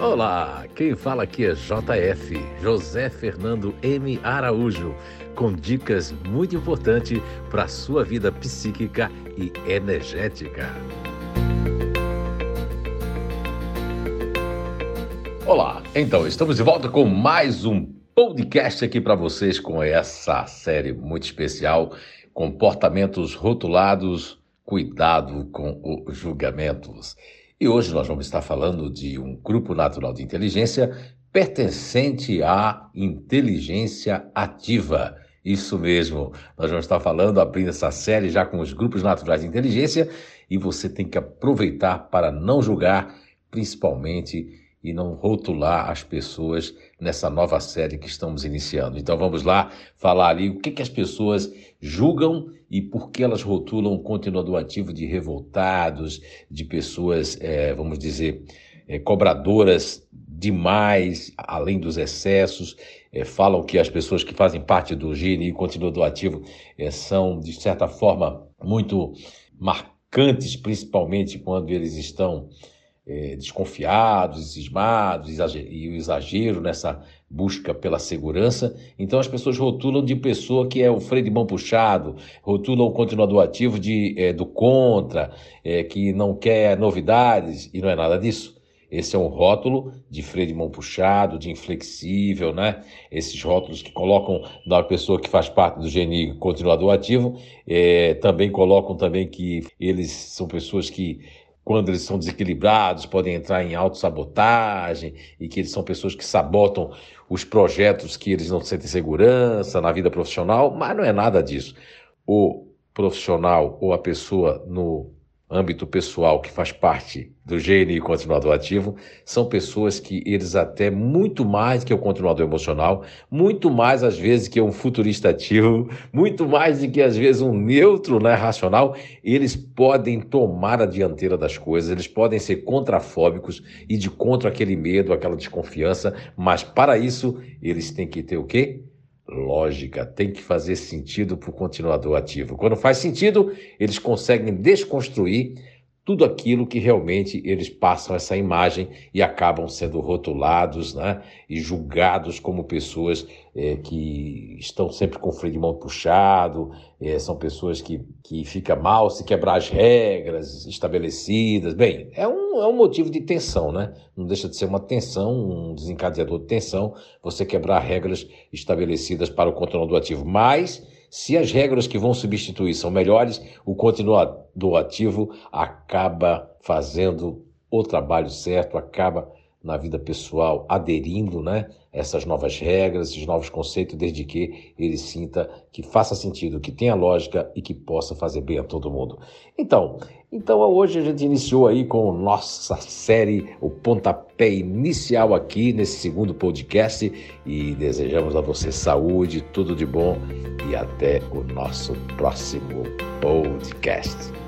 Olá, quem fala aqui é JF, José Fernando M. Araújo, com dicas muito importantes para a sua vida psíquica e energética. Olá, então estamos de volta com mais um podcast aqui para vocês com essa série muito especial, Comportamentos Rotulados, Cuidado com os Julgamentos. E hoje nós vamos estar falando de um grupo natural de inteligência pertencente à inteligência ativa. Isso mesmo, nós vamos estar falando, abrindo essa série já com os grupos naturais de inteligência, e você tem que aproveitar para não julgar, principalmente e não rotular as pessoas nessa nova série que estamos iniciando. Então vamos lá falar ali o que, que as pessoas julgam e por que elas rotulam o continuador ativo de revoltados, de pessoas, é, vamos dizer, é, cobradoras demais, além dos excessos. É, falam que as pessoas que fazem parte do GNI continuador ativo é, são, de certa forma, muito marcantes, principalmente quando eles estão é, desconfiados, cismados, e o exagero nessa busca pela segurança. Então as pessoas rotulam de pessoa que é o freio de mão puxado, rotulam o continuador ativo de, é, do contra, é, que não quer novidades, e não é nada disso. Esse é um rótulo de freio de mão puxado, de inflexível, né? Esses rótulos que colocam na pessoa que faz parte do GNI continuador ativo, é, também colocam também que eles são pessoas que quando eles são desequilibrados, podem entrar em autossabotagem e que eles são pessoas que sabotam os projetos que eles não sentem segurança na vida profissional, mas não é nada disso. O profissional ou a pessoa no âmbito pessoal que faz parte do GNI continuador ativo, são pessoas que eles até muito mais que o continuador emocional, muito mais às vezes que um futurista ativo, muito mais do que às vezes um neutro né, racional, eles podem tomar a dianteira das coisas, eles podem ser contrafóbicos e de contra aquele medo, aquela desconfiança, mas para isso eles têm que ter o quê? Lógica, tem que fazer sentido para o continuador ativo. Quando faz sentido, eles conseguem desconstruir tudo aquilo que realmente eles passam essa imagem e acabam sendo rotulados né, e julgados como pessoas é, que estão sempre com o freio de mão puxado, é, são pessoas que, que fica mal se quebrar as regras estabelecidas. Bem, é um, é um motivo de tensão, né? Não deixa de ser uma tensão, um desencadeador de tensão, você quebrar regras estabelecidas para o controle do ativo. Mas se as regras que vão substituir são melhores, o continuador ativo acaba fazendo o trabalho certo, acaba na vida pessoal aderindo né, essas novas regras, esses novos conceitos, desde que ele sinta que faça sentido, que tenha lógica e que possa fazer bem a todo mundo. Então, então hoje a gente iniciou aí com nossa série, o pontapé inicial aqui nesse segundo podcast e desejamos a você saúde, tudo de bom e até o nosso próximo podcast.